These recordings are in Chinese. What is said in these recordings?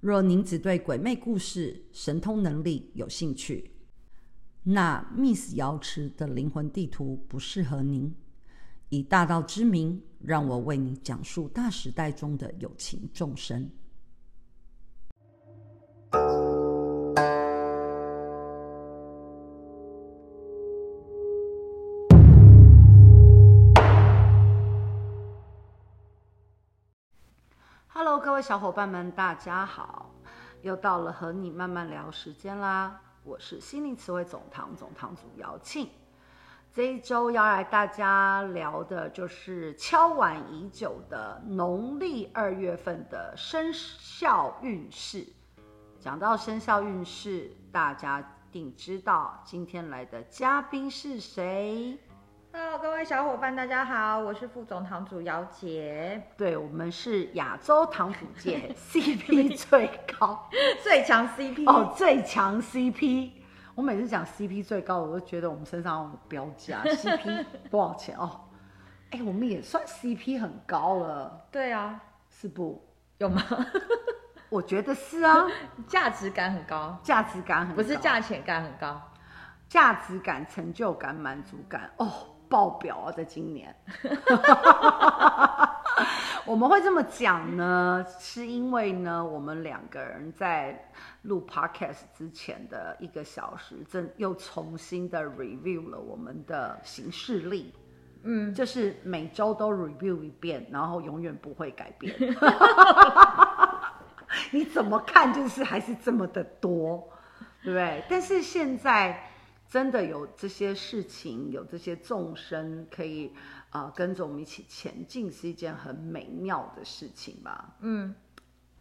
若您只对鬼魅故事、神通能力有兴趣，那 Miss 瑶池的灵魂地图不适合您。以大道之名，让我为你讲述大时代中的有情众生。位小伙伴们，大家好！又到了和你慢慢聊时间啦。我是心灵词汇总堂总堂主姚庆。这一周要来大家聊的就是敲碗已久的农历二月份的生肖运势。讲到生肖运势，大家定知道今天来的嘉宾是谁？Hello，各位小伙伴，大家好，我是副总堂主姚杰。对，我们是亚洲堂主界 CP 最高、最强 CP 哦，最强 CP。我每次讲 CP 最高，我都觉得我们身上有标价，CP 多少钱哦？哎，我们也算 CP 很高了。对啊，是不？有吗？我觉得是啊，价值感很高，价值感很高，不是价钱感很高，价值感、成就感、满足感哦。爆表啊！在今年，我们会这么讲呢，是因为呢，我们两个人在录 podcast 之前的一个小时，正又重新的 review 了我们的行事历，嗯，就是每周都 review 一遍，然后永远不会改变。你怎么看，就是还是这么的多，对不对？但是现在。真的有这些事情，有这些众生可以啊、呃、跟着我们一起前进，是一件很美妙的事情吧？嗯，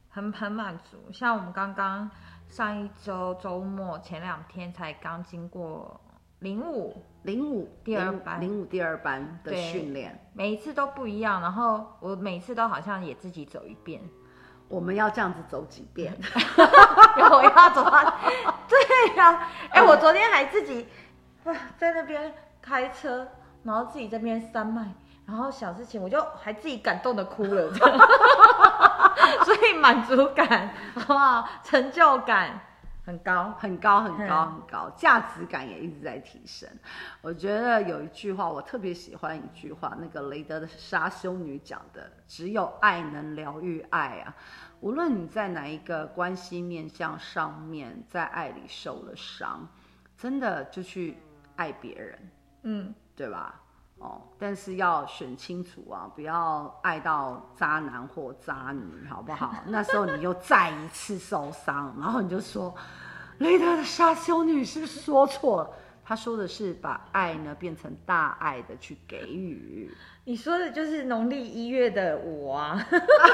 很很满足。像我们刚刚上一周周末前两天才刚经过零五零五第二班零五第二班的训练，每一次都不一样。然后我每次都好像也自己走一遍。我们要这样子走几遍？我要走到！对呀、啊，哎、欸，我昨天还自己在那边开车，然后自己在那边山脉，然后小事情我就还自己感动的哭了，所以满足感好不好？成就感。很高，很高，很高，很高，价值感也一直在提升。我觉得有一句话我特别喜欢，一句话，那个雷德的沙修女讲的：“只有爱能疗愈爱啊！无论你在哪一个关系面向上面，在爱里受了伤，真的就去爱别人，嗯，对吧？哦，但是要选清楚啊，不要爱到渣男或渣女，好不好？那时候你又再一次受伤，然后你就说，雷德的沙修女是不是说错了？她说的是把爱呢变成大爱的去给予。你说的就是农历一月的我啊，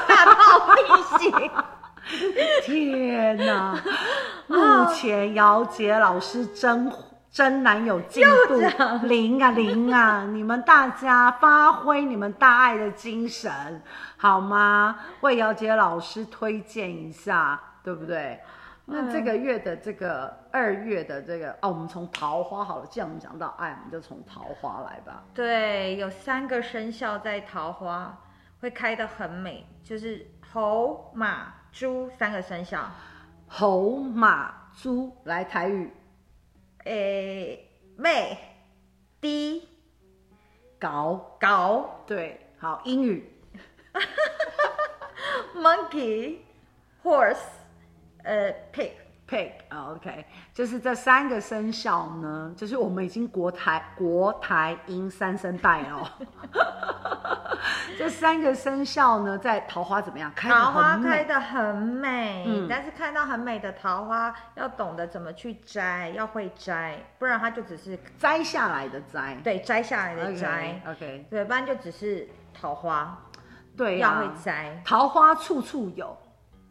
大道必行。天哪，目前姚杰老师真。真难有进度，零啊零啊！你们大家发挥你们大爱的精神，好吗？为姚杰老师推荐一下，对不对？那这个月的这个二月的这个哦，我们从桃花好了，既然我们讲到爱，我们就从桃花来吧。对，有三个生肖在桃花会开得很美，就是猴、马、猪三个生肖。猴、马、猪，来台语。诶，妹，低，搞搞，对，好，英语，monkey，horse，呃，pig，pig，OK，就是这三个生肖呢，就是我们已经国台国台音三声带哦。这三个生肖呢，在桃花怎么样？桃花开得很美，嗯，但是看到很美的桃花，要懂得怎么去摘，要会摘，不然它就只是摘下来的摘。对，摘下来的摘。OK，, okay. 对，不然就只是桃花。对啊，要会摘。桃花处处有。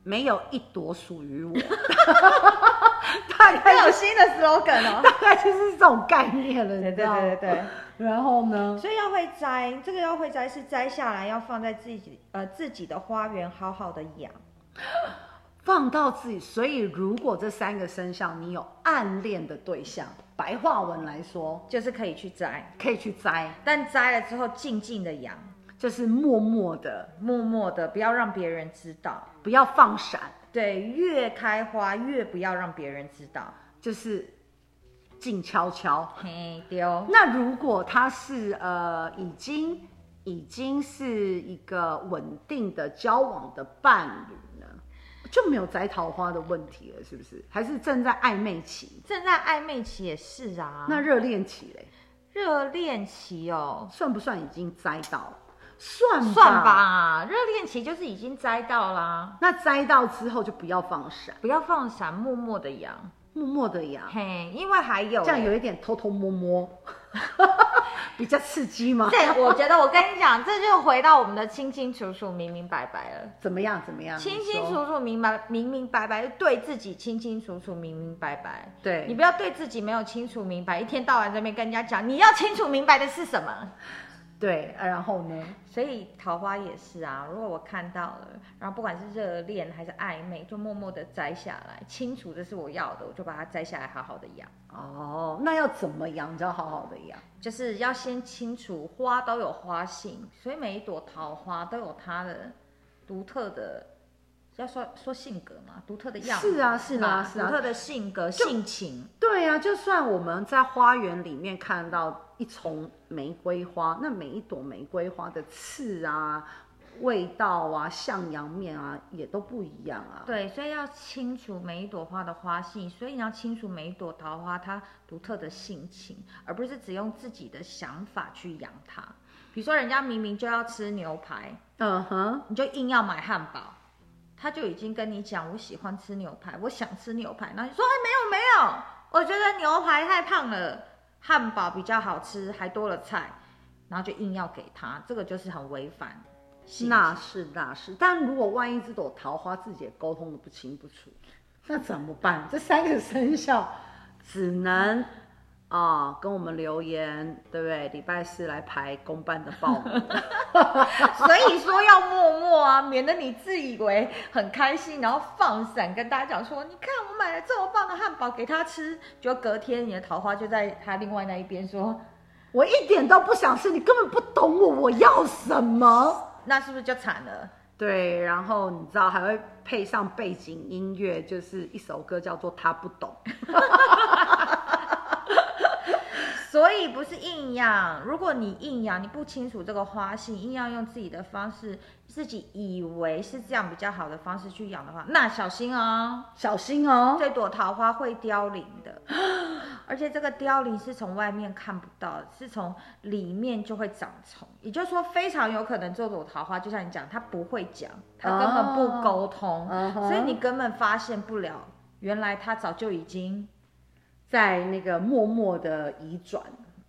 没有一朵属于我，大概有新的 slogan 哦，大概就是这种概念了，对对对对对。然后呢？所以要会摘，这个要会摘是摘下来要放在自己呃自己的花园好好的养，放到自己。所以如果这三个生肖你有暗恋的对象，白话文来说就是可以去摘，可以去摘，但摘了之后静静的养，就是默默的、默默的，不要让别人知道，不要放闪。对，越开花越不要让别人知道，就是。静悄悄，嘿丢。那如果他是呃已经已经是一个稳定的交往的伴侣呢，就没有摘桃花的问题了，是不是？还是正在暧昧期？正在暧昧期也是啊。那热恋期嘞？热恋期哦，算不算已经摘到？算吧算吧，热恋期就是已经摘到啦。那摘到之后就不要放闪，不要放闪，默默的养。默默的养，嘿，因为还有这样有一点偷偷摸摸，比较刺激吗？对，我觉得我跟你讲，这就回到我们的清清楚楚、明明白白了。怎么样？怎么样？清清楚楚、明白、明明白白，对自己清清楚楚、明明白白。对，你不要对自己没有清楚明白，一天到晚在那边跟人家讲，你要清楚明白的是什么？对，然后呢？所以桃花也是啊。如果我看到了，然后不管是热恋还是暧昧，就默默的摘下来，清楚这是我要的，我就把它摘下来，好好的养。哦，那要怎么养？就要好好的养，就是要先清楚花都有花性，所以每一朵桃花都有它的独特的，要说说性格嘛，独特的样子。是啊，是啊，是啊，独特的性格性情。对啊，就算我们在花园里面看到。一丛玫瑰花，那每一朵玫瑰花的刺啊、味道啊、向阳面啊，也都不一样啊。对，所以要清楚每一朵花的花性，所以你要清楚每一朵桃花它独特的性情，而不是只用自己的想法去养它。比如说，人家明明就要吃牛排，嗯哼，你就硬要买汉堡，他就已经跟你讲，我喜欢吃牛排，我想吃牛排，然后你说，哎，没有没有，我觉得牛排太胖了。汉堡比较好吃，还多了菜，然后就硬要给他，这个就是很违反。那是那是，但如果万一这朵桃花自己也沟通的不清不楚，那怎么办？这三个生肖只能啊、哦、跟我们留言，对不对？礼拜四来排公办的报名。所以说要默默啊，免得你自以为很开心，然后放闪跟大家讲说，你看我买了这么棒的汉堡给他吃，就隔天你的桃花就在他另外那一边说，我一点都不想吃，你根本不懂我，我要什么？那是不是就惨了？对，然后你知道还会配上背景音乐，就是一首歌叫做《他不懂》。所以不是硬养，如果你硬养，你不清楚这个花性，硬要用自己的方式，自己以为是这样比较好的方式去养的话，那小心哦，小心哦，这朵桃花会凋零的，而且这个凋零是从外面看不到，是从里面就会长虫，也就是说非常有可能这朵桃花就像你讲，它不会讲，它根本不沟通，哦，所以你根本发现不了，原来它早就已经。在那个默默的移转，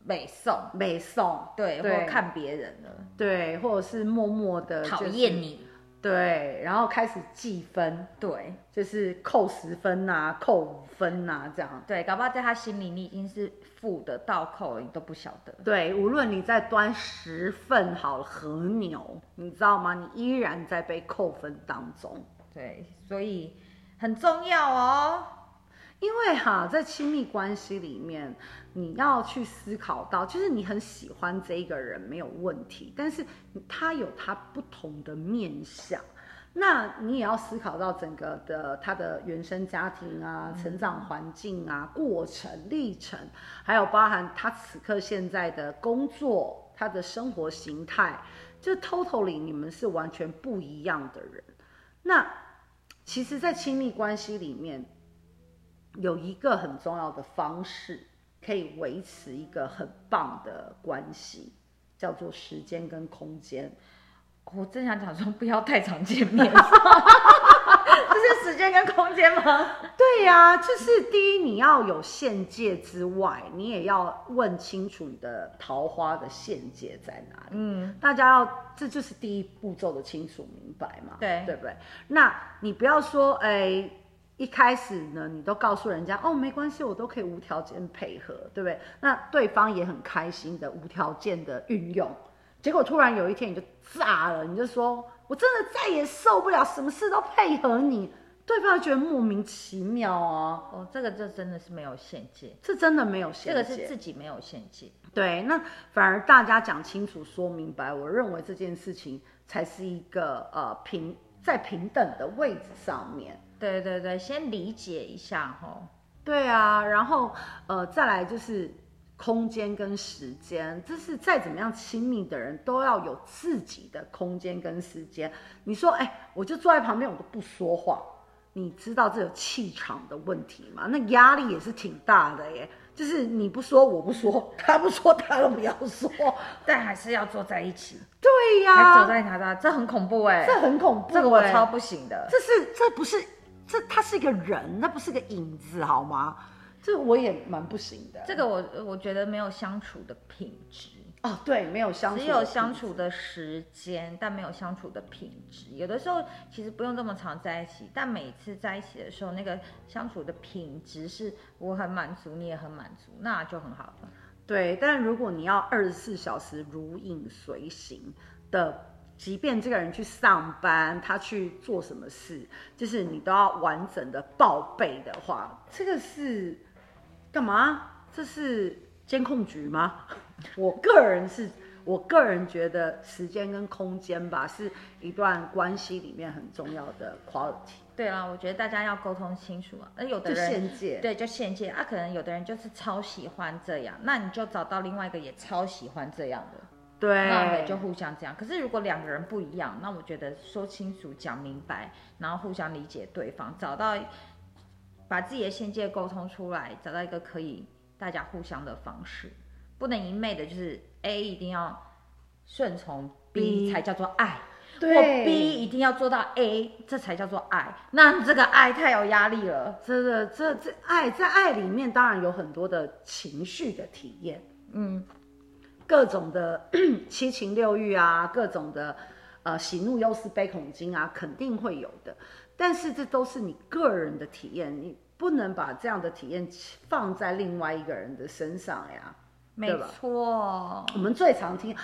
美送美送，对，对，或看别人了，对，或者是默默的讨厌你，对，然后开始计分，对，就是扣十分呐，扣五分呐，这样，对，搞不好在他心里你已经是负的倒扣了，你都不晓得。对，无论你在端十份好和牛，你知道吗？你依然在被扣分当中。对，所以很重要哦。因为哈，在亲密关系里面，你要去思考到，就是你很喜欢这一个人没有问题，但是他有他不同的面相，那你也要思考到整个的他的原生家庭啊、成长环境啊、过程历程，还有包含他此刻现在的工作、他的生活形态，就 totally 你们是完全不一样的人。那其实，在亲密关系里面。有一个很重要的方式，可以维持一个很棒的关系，叫做时间跟空间。我真想讲说，不要太常见面，这是时间跟空间吗？对呀、啊，就是第一，你要有限界之外，你也要问清楚你的桃花的限界在哪里。嗯，大家要，这就是第一步骤的清楚明白嘛。对，对不对？那你不要说，哎。一开始呢，你都告诉人家哦，没关系，我都可以无条件配合，对不对？那对方也很开心的无条件的运用，结果突然有一天你就炸了，你就说我真的再也受不了，什么事都配合你，对方觉得莫名其妙啊。哦，这个这真的是没有限界，这真的没有限界，这个是自己没有限界。对，那反而大家讲清楚、说明白，我认为这件事情才是一个呃平在平等的位置上面。对对对，先理解一下哈。对啊，然后呃，再来就是空间跟时间，这是再怎么样亲密的人都要有自己的空间跟时间。你说，哎，我就坐在旁边，我都不说话，你知道这有气场的问题吗？那压力也是挺大的耶。就是你不说，我不说，他不说，他都不要说，但还是要坐在一起。对呀、啊，走在他那，这很恐怖哎，这很恐怖，这个我超不行的。这是，这不是。这他是一个人，那不是个影子，好吗？这我也蛮不行的。这个我我觉得没有相处的品质哦，对，没有相处，只有相处的时间，但没有相处的品质。有的时候其实不用这么长在一起，但每次在一起的时候，那个相处的品质是我很满足，你也很满足，那就很好了。对，但如果你要二十四小时如影随形的。即便这个人去上班，他去做什么事，就是你都要完整的报备的话，这个是干嘛？这是监控局吗？我个人是，我个人觉得时间跟空间吧，是一段关系里面很重要的 quality。对啊，我觉得大家要沟通清楚啊。那有的人限界，对，就限界啊。可能有的人就是超喜欢这样，那你就找到另外一个也超喜欢这样的。对，那就互相这样。可是如果两个人不一样，那我觉得说清楚、讲明白，然后互相理解对方，找到把自己的限界沟通出来，找到一个可以大家互相的方式，不能一昧的就是 A 一定要顺从 B 才叫做爱，对，或 B 一定要做到 A 这才叫做爱。那这个爱太有压力了，真的，这这爱在爱里面当然有很多的情绪的体验，嗯。各种的 七情六欲啊，各种的呃喜怒忧思悲恐惊啊，肯定会有的。但是这都是你个人的体验，你不能把这样的体验放在另外一个人的身上呀。没错，我们最常听，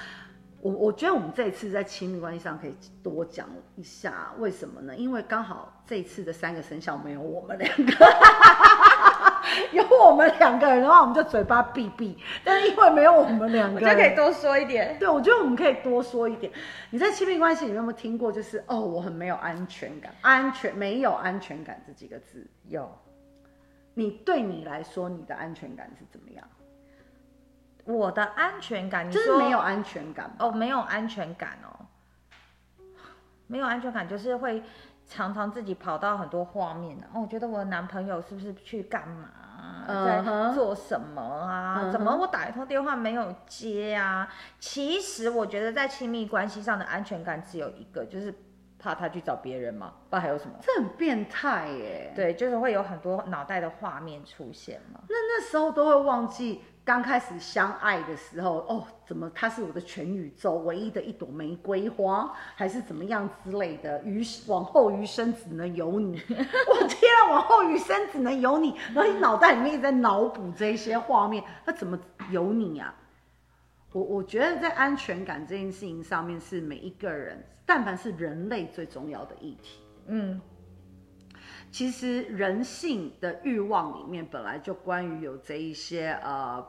我我觉得我们这一次在亲密关系上可以多讲一下，为什么呢？因为刚好这一次的三个生肖没有我们两个。有我们两个人的话，我们就嘴巴闭闭。但是因为没有我们两个人，就可以多说一点。对，我觉得我们可以多说一点。你在亲密关系里面有没有听过？就是哦，我很没有安全感，安全没有安全感这几个字。有。你对你来说，你的安全感是怎么样？我的安全感，你说就是没有安全感哦，没有安全感哦，没有安全感就是会。常常自己跑到很多画面哦，我觉得我的男朋友是不是去干嘛，uh -huh. 在做什么啊？Uh -huh. 怎么我打一通电话没有接啊？其实我觉得在亲密关系上的安全感只有一个，就是怕他去找别人嘛，不知道还有什么？这很变态耶。对，就是会有很多脑袋的画面出现嘛。那那时候都会忘记。刚开始相爱的时候，哦，怎么他是我的全宇宙，唯一的一朵玫瑰花，还是怎么样之类的？余往后余生只能有你，我天啊，往后余生只能有你，然后你脑袋里面一直在脑补这些画面，那怎么有你啊？我我觉得在安全感这件事情上面，是每一个人，但凡是人类最重要的议题。嗯。其实人性的欲望里面本来就关于有这一些呃。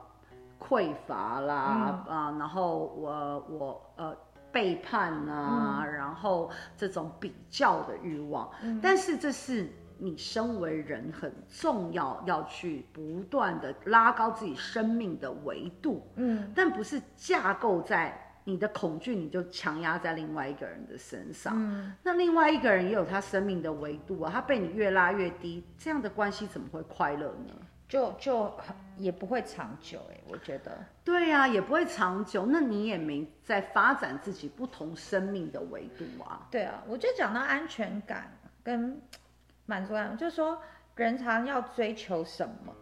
匮乏啦，啊、然后我我呃背叛啊、嗯，然后这种比较的欲望、嗯，但是这是你身为人很重要要去不断的拉高自己生命的维度，嗯，但不是架构在你的恐惧，你就强压在另外一个人的身上，嗯，那另外一个人也有他生命的维度啊，他被你越拉越低，这样的关系怎么会快乐呢？就就也不会长久哎、欸，我觉得。对呀、啊，也不会长久。那你也没在发展自己不同生命的维度啊。对啊，我就讲到安全感跟满足感，就是说人常要追求什么，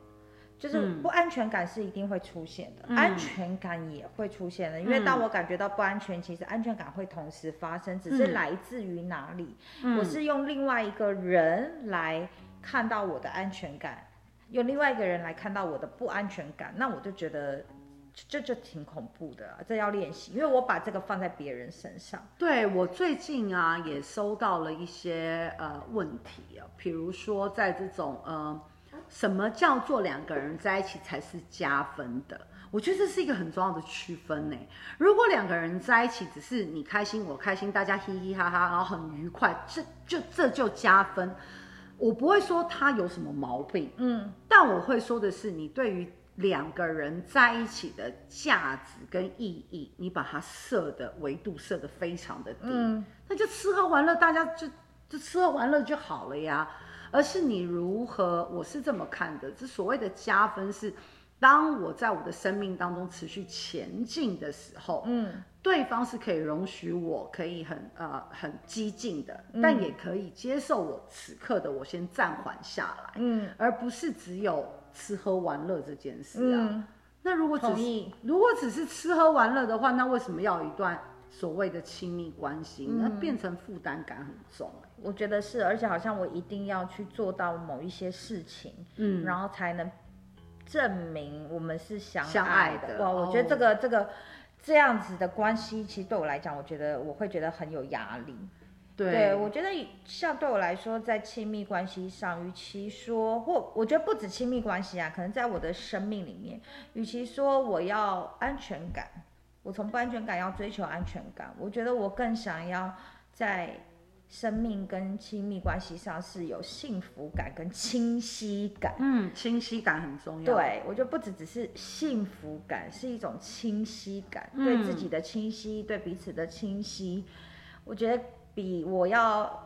就是不安全感是一定会出现的，嗯、安全感也会出现的。因为当我感觉到不安全，其实安全感会同时发生，只是来自于哪里。嗯、我是用另外一个人来。看到我的安全感，有另外一个人来看到我的不安全感，那我就觉得这就，挺恐怖的啊，这要练习，因为我把这个放在别人身上。对，我最近啊也收到了一些呃问题啊，比如说在这种呃。什么叫做两个人在一起才是加分的？我觉得这是一个很重要的区分呢。如果两个人在一起只是你开心我开心，大家嘻嘻哈哈，然后很愉快，这就这就加分。我不会说他有什么毛病，嗯，但我会说的是，你对于两个人在一起的价值跟意义，你把它设的维度设得非常的低，嗯，那就吃喝玩乐，大家就就吃喝玩乐就好了呀。而是你如何，我是这么看的，这所谓的加分是，当我在我的生命当中持续前进的时候，嗯，对方是可以容许我可以很呃很激进的，但也可以接受我此刻的我先暂缓下来，嗯，而不是只有吃喝玩乐这件事啊。嗯，那如果只是如果只是吃喝玩乐的话，那为什么要一段所谓的亲密关系？那变成负担感很重。我觉得是，而且好像我一定要去做到某一些事情，嗯，然后才能证明我们是相爱的。相爱的。哇，我觉得这个、哦、这个这样子的关系，其实对我来讲，我觉得我会觉得很有压力。对，对，我觉得像对我来说，在亲密关系上，与其说或我觉得不止亲密关系啊，可能在我的生命里面，与其说我要安全感，我从不安全感要追求安全感，我觉得我更想要在。生命跟亲密关系上是有幸福感跟清晰感，嗯，清晰感很重要。对，我觉得不只只是幸福感，是一种清晰感，嗯、对自己的清晰，对彼此的清晰。我觉得比我要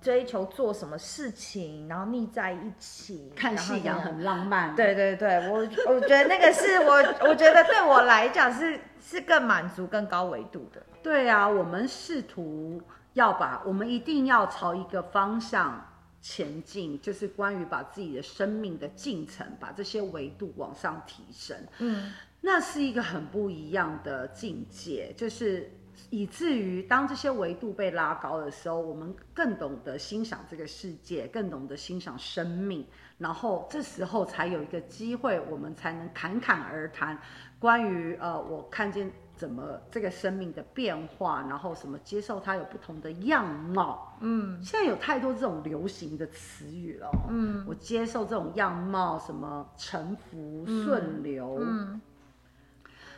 追求做什么事情，然后腻在一起看夕阳很浪漫。对对对，我我觉得那个是我，我觉得对我来讲是是更满足、更高维度的。对啊，我们试图。要把我们一定要朝一个方向前进，就是关于把自己的生命的进程，把这些维度往上提升。嗯，那是一个很不一样的境界，就是以至于当这些维度被拉高的时候，我们更懂得欣赏这个世界，更懂得欣赏生命，然后这时候才有一个机会，我们才能侃侃而谈关于呃，我看见。怎么这个生命的变化，然后什么接受它有不同的样貌，嗯，现在有太多这种流行的词语了，嗯，我接受这种样貌，什么臣服、顺流，嗯，嗯，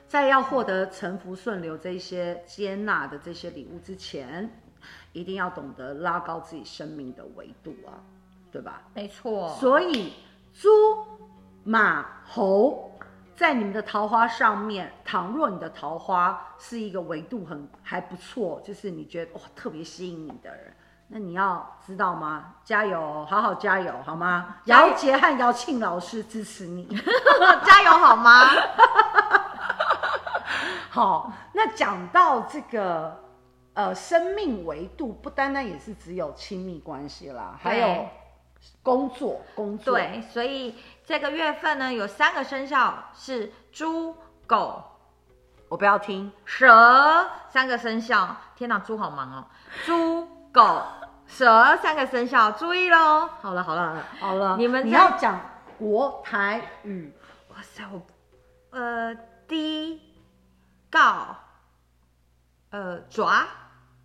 在要获得臣服、顺流这些接纳的这些礼物之前，一定要懂得拉高自己生命的维度啊，对吧？没错，所以猪、马、猴。在你们的桃花上面，倘若你的桃花是一个维度很还不错，就是你觉得哇特别吸引你的人，那你要知道吗？加油，好好加油，好吗？姚杰和姚庆老师支持你，加油好吗？好，那讲到这个呃生命维度，不单单也是只有亲密关系啦，还有工作，工作对，所以。这个月份呢，有三个生肖是猪、狗，我不要听蛇。三个生肖，天哪，猪好忙哦。猪、狗、蛇三个生肖，注意喽。好了好了好了，你们你要讲国台语。哇塞，我呃低告呃爪，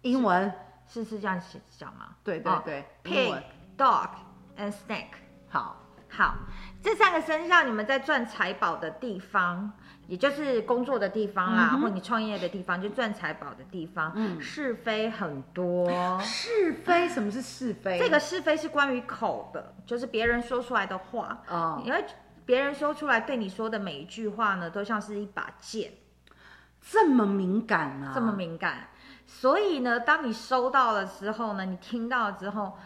英文是是这样写讲吗？对对对，哦、Pig、Dog and Snake。好。好，这三个生肖，你们在赚财宝的地方，也就是工作的地方啦，嗯、或你创业的地方，就赚财宝的地方。嗯，是非很多。是非？什么是是非？这个是非是关于口的，就是别人说出来的话。哦，因为别人说出来对你说的每一句话呢，都像是一把剑，这么敏感啊，这么敏感。所以呢，当你收到了之后呢，你听到了之后，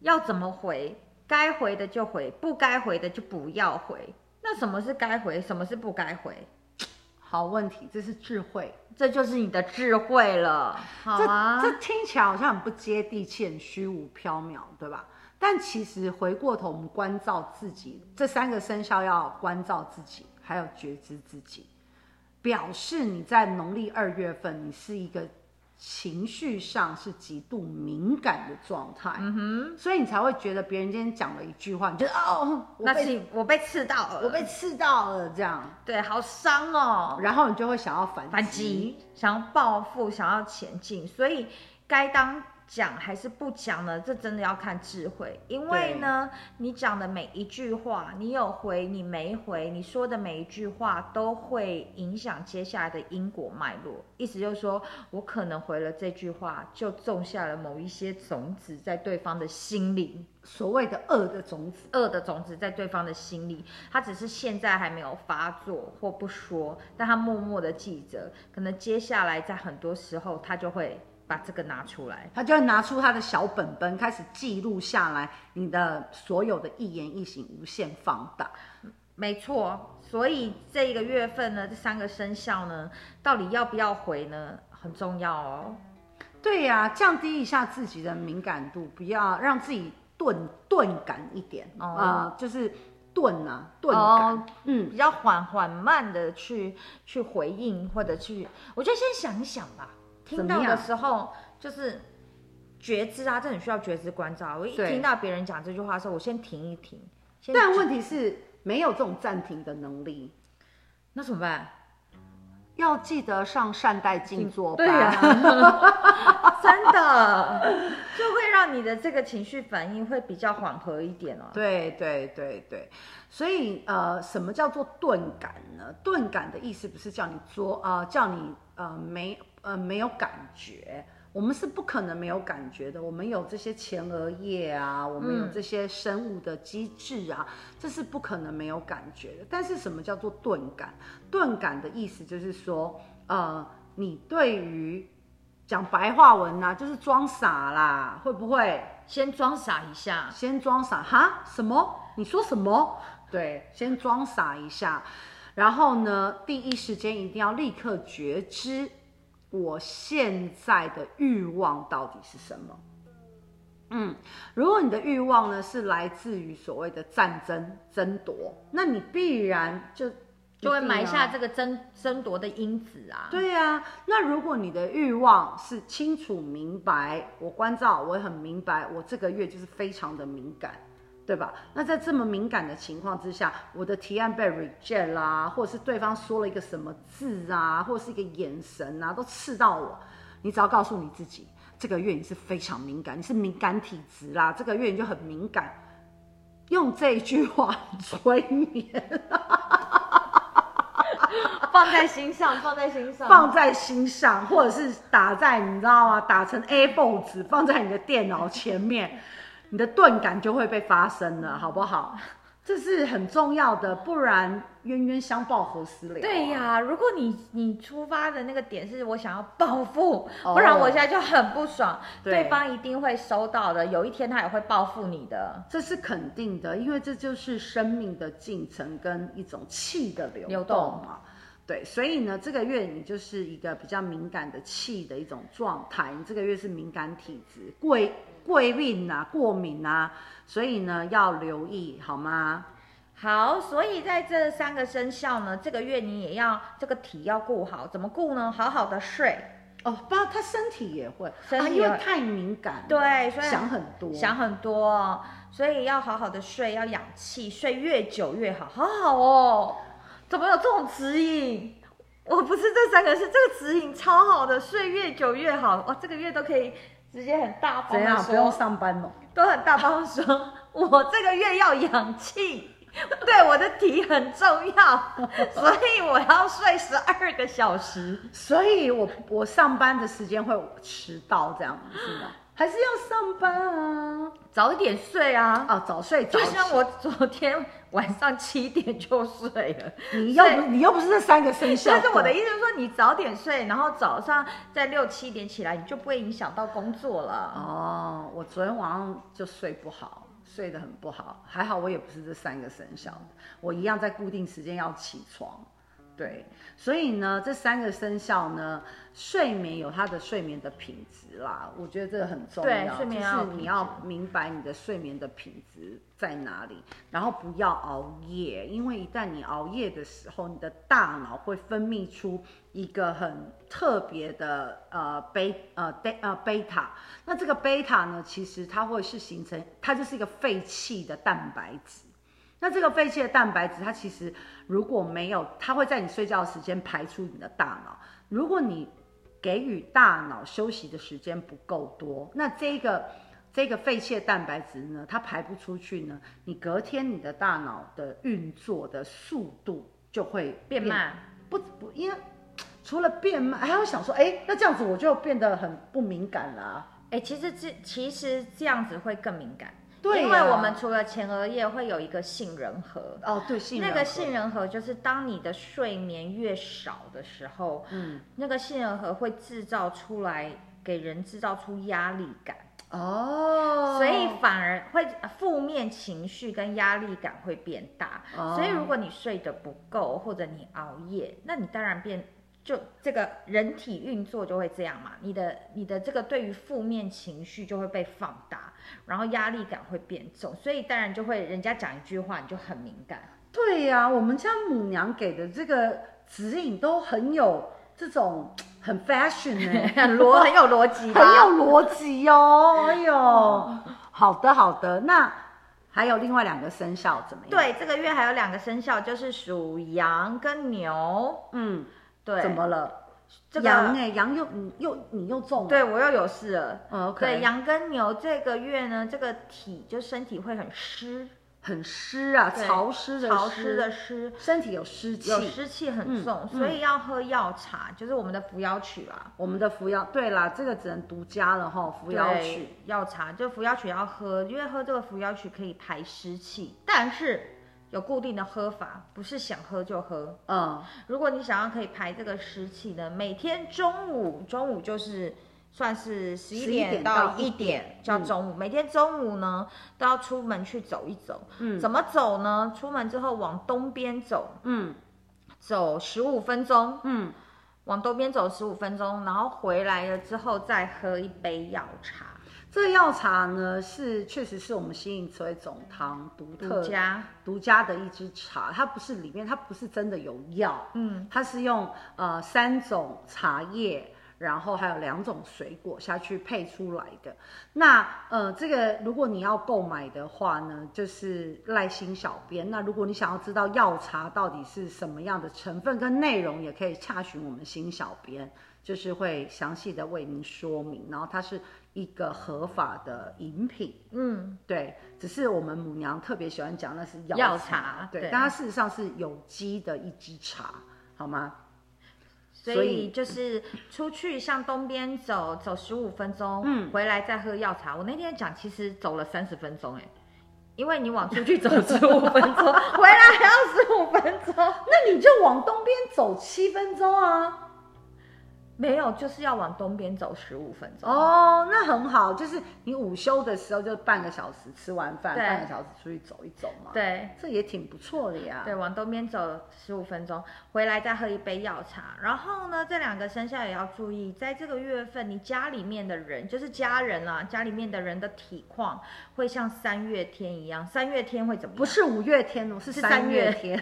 要怎么回？该回的就回，不该回的就不要回。那什么是该回，什么是不该回？好问题，这是智慧，这就是你的智慧了。好啊，这，这听起来好像很不接地气、很虚无缥缈，对吧？但其实回过头，我们关照自己，这三个生肖要关照自己，还有觉知自己，表示你在农历二月份，你是一个情绪上是极度敏感的状态，嗯哼，所以你才会觉得别人今天讲了一句话，你觉得哦，那是我被刺到了，我被刺到了，这样，对，好伤哦，然后你就会想要反反击，想要报复，想要前进，所以该当。讲还是不讲呢？这真的要看智慧，因为呢，你讲的每一句话，你有回，你没回，你说的每一句话都会影响接下来的因果脉络。意思就是说，我可能回了这句话，就种下了某一些种子在对方的心里，所谓的恶的种子，恶的种子在对方的心里，他只是现在还没有发作或不说，但他默默的记着，可能接下来在很多时候他就会。把这个拿出来，他就会拿出他的小本本，开始记录下来你的所有的一言一行，无限放大。没错，所以这个月份呢，这三个生肖呢，到底要不要回呢？很重要哦。对呀、啊，降低一下自己的敏感度，不要让自己钝钝感一点啊、哦呃，就是钝啊，钝感，哦、嗯，比较缓缓慢的去去回应，或者去，我就先想一想吧。听到的时候就是觉知啊，这很需要觉知关照。我一听到别人讲这句话的时候，我先停一停。但问题是没有这种暂停的能力，那怎么办？要记得上善待静坐班。真的就会让你的这个情绪反应会比较缓和一点哦。对对对对，所以呃，什么叫做钝感呢？钝感的意思不是叫你做啊、呃，叫你呃没。呃，没有感觉，我们是不可能没有感觉的。我们有这些前额叶啊，我们有这些生物的机制啊，嗯、这是不可能没有感觉的。但是什么叫做钝感？钝感的意思就是说，呃，你对于讲白话文呐、啊，就是装傻啦，会不会先装傻一下？先装傻哈？什么？你说什么？对，先装傻一下，然后呢，第一时间一定要立刻觉知。我现在的欲望到底是什么？嗯，如果你的欲望呢是来自于所谓的战争争夺，那你必然就就会埋下这个争争夺的因子啊。对呀、啊，那如果你的欲望是清楚明白，我关照，我也很明白，我这个月就是非常的敏感。对吧？那在这么敏感的情况之下，我的提案被 reject 啦，或者是对方说了一个什么字啊，或者是一个眼神啊，都刺到我。你只要告诉你自己，这个月你是非常敏感，你是敏感体质啦，这个月你就很敏感。用这一句话催眠，放在心上，放在心上，放在心上，或者是打在你知道吗？打成 A4 纸，放在你的电脑前面。你的钝感就会被发生了，好不好？这是很重要的，不然冤冤相报何时了？对呀，如果你你出发的那个点是我想要报复，哦、不然我现在就很不爽，对，对方一定会收到的，有一天他也会报复你的，这是肯定的，因为这就是生命的进程跟一种气的流动嘛。动对，所以呢，这个月你就是一个比较敏感的气的一种状态，你这个月是敏感体质，贵。过敏啊，过敏啊，所以呢要留意，好吗？好，所以在这三个生肖呢，这个月你也要这个体要顾好，怎么顾呢？好好的睡哦，不，他身体也会，身体会，啊，因为太敏感，对，所以想很多，想很多，所以要好好的睡，要养气，睡越久越好，好好哦。怎么有这种指引？我不是这三个，是这个指引超好的，睡越久越好，哇，这个月都可以。直接很大方怎样，不用上班了，都很大方说，我这个月要氧气，对我的体很重要，所以我要睡十二个小时，所以我我上班的时间会迟到，这样是吗？还是要上班啊？早一点睡啊！哦，早睡早起。就像我昨天晚上七点就睡了。你又不你又不是这三个生肖。但是我的意思是说，你早点睡，然后早上在六七点起来，你就不会影响到工作了。哦，我昨天晚上就睡不好，睡得很不好。还好我也不是这三个生肖的，我一样在固定时间要起床。对，所以呢，这三个生肖呢，睡眠有它的睡眠的品质啦，我觉得这个很重要。对，睡眠就是你要明白你的睡眠的品质在哪里，然后不要熬夜，因为一旦你熬夜的时候，你的大脑会分泌出一个很特别的呃贝呃贝呃贝塔，那这个贝塔呢，其实它会是形成，它就是一个废弃的蛋白质。那这个废弃的蛋白质，它其实如果没有，它会在你睡觉的时间排出你的大脑。如果你给予大脑休息的时间不够多，那这个这个废弃的蛋白质呢，它排不出去呢，你隔天你的大脑的运作的速度就会变，变慢。不不，因为除了变慢，还要想说，哎，那这样子我就变得很不敏感了啊。哎，其实这其实这样子会更敏感。对啊，因为我们除了前额叶会有一个杏仁核哦，对，杏仁核。那个杏仁核就是当你的睡眠越少的时候，嗯，那个杏仁核会制造出来给人制造出压力感哦，所以反而会负面情绪跟压力感会变大。哦，所以如果你睡得不够或者你熬夜，那你当然变。就这个人体运作就会这样嘛，你的你的这个对于负面情绪就会被放大，然后压力感会变重，所以当然就会人家讲一句话你就很敏感。对呀、啊，我们家母娘给的这个指引都很有这种很 fashion 呢，很逻很有逻辑，很有逻辑哦。哎呦，好的好的，那还有另外两个生肖怎么样？对，这个月还有两个生肖就是属羊跟牛，嗯。对，怎么了？这个、羊哎，羊又你又你又中了，对我又有事了。对，羊跟牛这个月呢，这个体就身体会很湿，很湿啊，潮湿的湿，潮湿的湿，身体有湿气，有湿气很重，嗯、所以要喝药茶，嗯、就是我们的扶摇曲啊。我们的扶摇，对啦，这个只能独家了哈，扶摇曲。药茶，就扶摇曲要喝，因为喝这个扶摇曲可以排湿气，但是。有固定的喝法，不是想喝就喝。嗯，如果你想要可以排这个湿气呢，每天中午，中午就是算是十一点到一点叫中午。嗯、每天中午呢，都要出门去走一走。嗯，怎么走呢？出门之后往东边走。嗯，走十五分钟。嗯，往东边走十五分钟，然后回来了之后再喝一杯药茶。这个药茶呢，是确实是我们新颖慈葳总堂独特、独家、独家的一支茶。它不是里面，它不是真的有药，嗯，它是用呃三种茶叶，然后还有两种水果下去配出来的。那呃，这个如果你要购买的话呢，就是赖心小编。那如果你想要知道药茶到底是什么样的成分跟内容，也可以洽询我们新小编，就是会详细的为您说明。然后它是。一个合法的饮品，嗯，对，只是我们母娘特别喜欢讲那是药茶，药茶对，对。但它事实上是有机的一支茶，好吗？所以就是出去向东边走，走十五分钟，嗯，回来再喝药茶。我那天讲其实走了三十分钟，哎，因为你往出去走 十五分钟，回来还要十五分钟，那你就往东边走七分钟啊。没有，就是要往东边走十五分钟哦，那很好，就是你午休的时候就半个小时，吃完饭半个小时出去走一走嘛。对，这也挺不错的呀。对，往东边走十五分钟，回来再喝一杯药茶。然后呢，这两个生肖也要注意，在这个月份，你家里面的人，就是家人啊，家里面的人的体况会像三月天一样。三月天会怎么样？不是五月天哦，是三月天。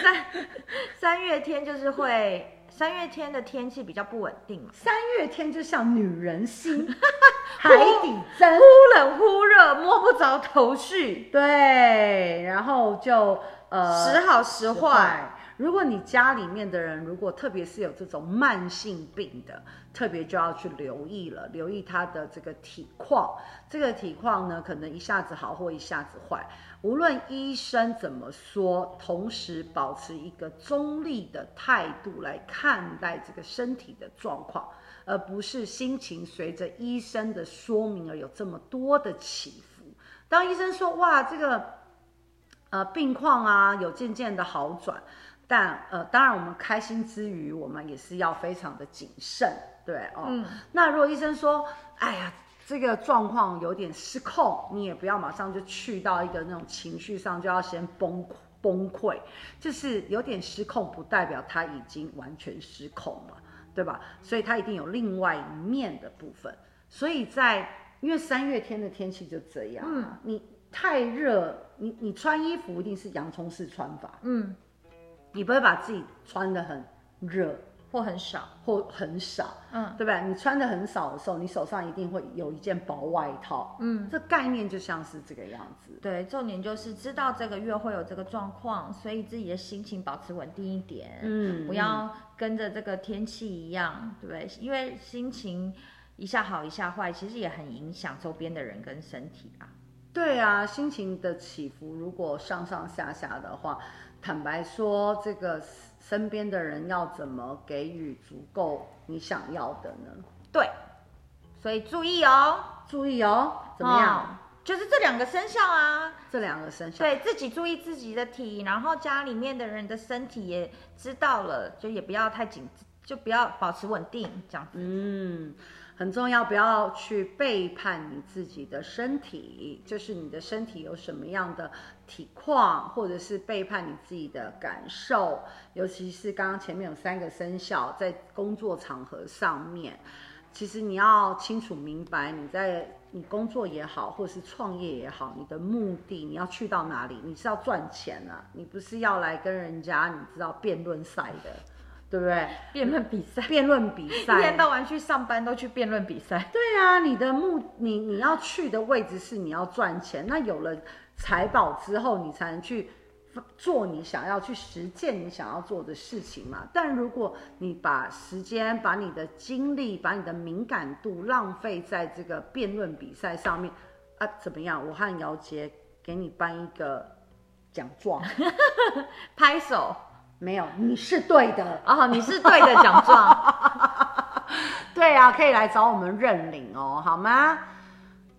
三 三月天就是会，三月天的天气比较不稳定嘛。三月天就像女人心，海底针，忽冷忽热，摸不着头绪。对，然后就呃时好时坏。如果你家里面的人，如果特别是有这种慢性病的，特别就要去留意了，留意他的这个体况。这个体况呢，可能一下子好或一下子坏。无论医生怎么说，同时保持一个中立的态度来看待这个身体的状况，而不是心情随着医生的说明而有这么多的起伏。当医生说“哇，这个呃病况啊有渐渐的好转”，但呃当然我们开心之余，我们也是要非常的谨慎，对哦。嗯、那如果医生说“哎呀”。这个状况有点失控，你也不要马上就去到一个那种情绪上就要先崩崩溃，就是有点失控，不代表他已经完全失控了，对吧？所以他一定有另外一面的部分。所以在因为三月天的天气就这样，嗯，你太热，你你穿衣服一定是洋葱式穿法，嗯，你不会把自己穿的很热。或很少，或很少，嗯，对不对？你穿的很少的时候，你手上一定会有一件薄外套，嗯，这概念就像是这个样子。对，重点就是知道这个月会有这个状况，所以自己的心情保持稳定一点，嗯，不要跟着这个天气一样，对不对？因为心情一下好一下坏，其实也很影响周边的人跟身体啊。对啊，心情的起伏如果上上下下的话，坦白说，这个。身边的人要怎么给予足够你想要的呢？对，所以注意哦，注意哦，怎么样？哦，就是这两个生肖啊，这两个生肖，对自己注意自己的体，然后家里面的人的身体也知道了，就也不要太紧，就不要保持稳定，这样子。嗯。很重要，不要去背叛你自己的身体，就是你的身体有什么样的体况，或者是背叛你自己的感受。尤其是刚刚前面有三个生肖，在工作场合上面，其实你要清楚明白，你在你工作也好，或是创业也好，你的目的你要去到哪里？你是要赚钱啊，你不是要来跟人家你知道辩论赛的。对不对？辩论比赛，辩论比赛，一天到晚去上班都去辩论比赛。对啊，你的目，你你要去的位置是你要赚钱。那有了财宝之后，你才能去做你想要去实践你想要做的事情嘛。但如果你把时间、把你的精力、把你的敏感度浪费在这个辩论比赛上面啊，怎么样？我和姚杰给你颁一个奖状，拍手。没有，你是对的哦，你是对的奖状，对啊，可以来找我们认领哦，好吗？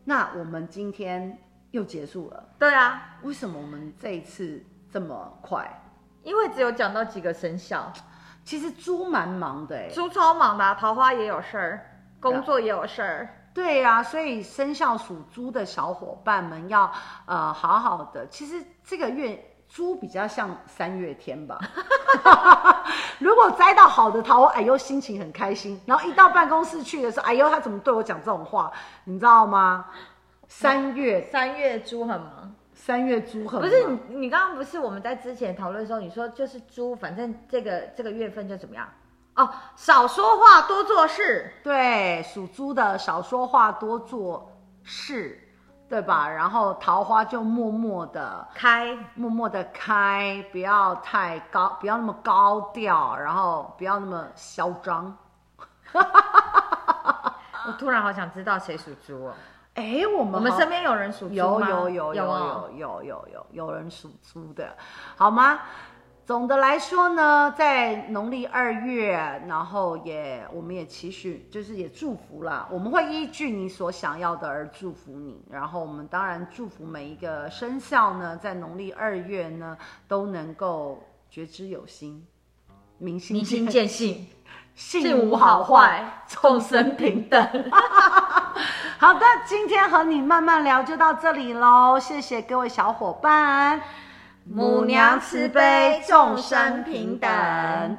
那我们今天又结束了，对啊，为什么我们这一次这么快？因为只有讲到几个生肖，其实猪蛮忙的，猪超忙的，桃花也有事儿，工作也有事儿，对呀、啊，所以生肖属猪的小伙伴们要呃好好的，其实这个月。猪比较像三月天吧，如果摘到好的桃，哎呦，心情很开心。然后一到办公室去的时候，哎呦，他怎么对我讲这种话？你知道吗？三月，三月猪很忙，三月猪很忙。不是你，你刚刚不是我们在之前讨论的时候，你说就是猪，反正这个这个月份就怎么样？哦，少说话，多做事。对，属猪的少说话，多做事。对吧？然后桃花就默默的开，默默的开，不要太高，不要那么高调，然后不要那么嚣张。我突然好想知道谁属猪哦。哎，我们我们身边有人属猪吗？有有有有有有有有有有人属猪的，好吗？总的来说呢，在农历二月，然后也我们也期许，就是也祝福啦。我们会依据你所想要的而祝福你。然后我们当然祝福每一个生肖呢，在农历二月呢，都能够觉知有心，明心明心见性，性无好坏，众生平等。好的，今天和你慢慢聊就到这里喽，谢谢各位小伙伴。母娘慈悲，众生平等。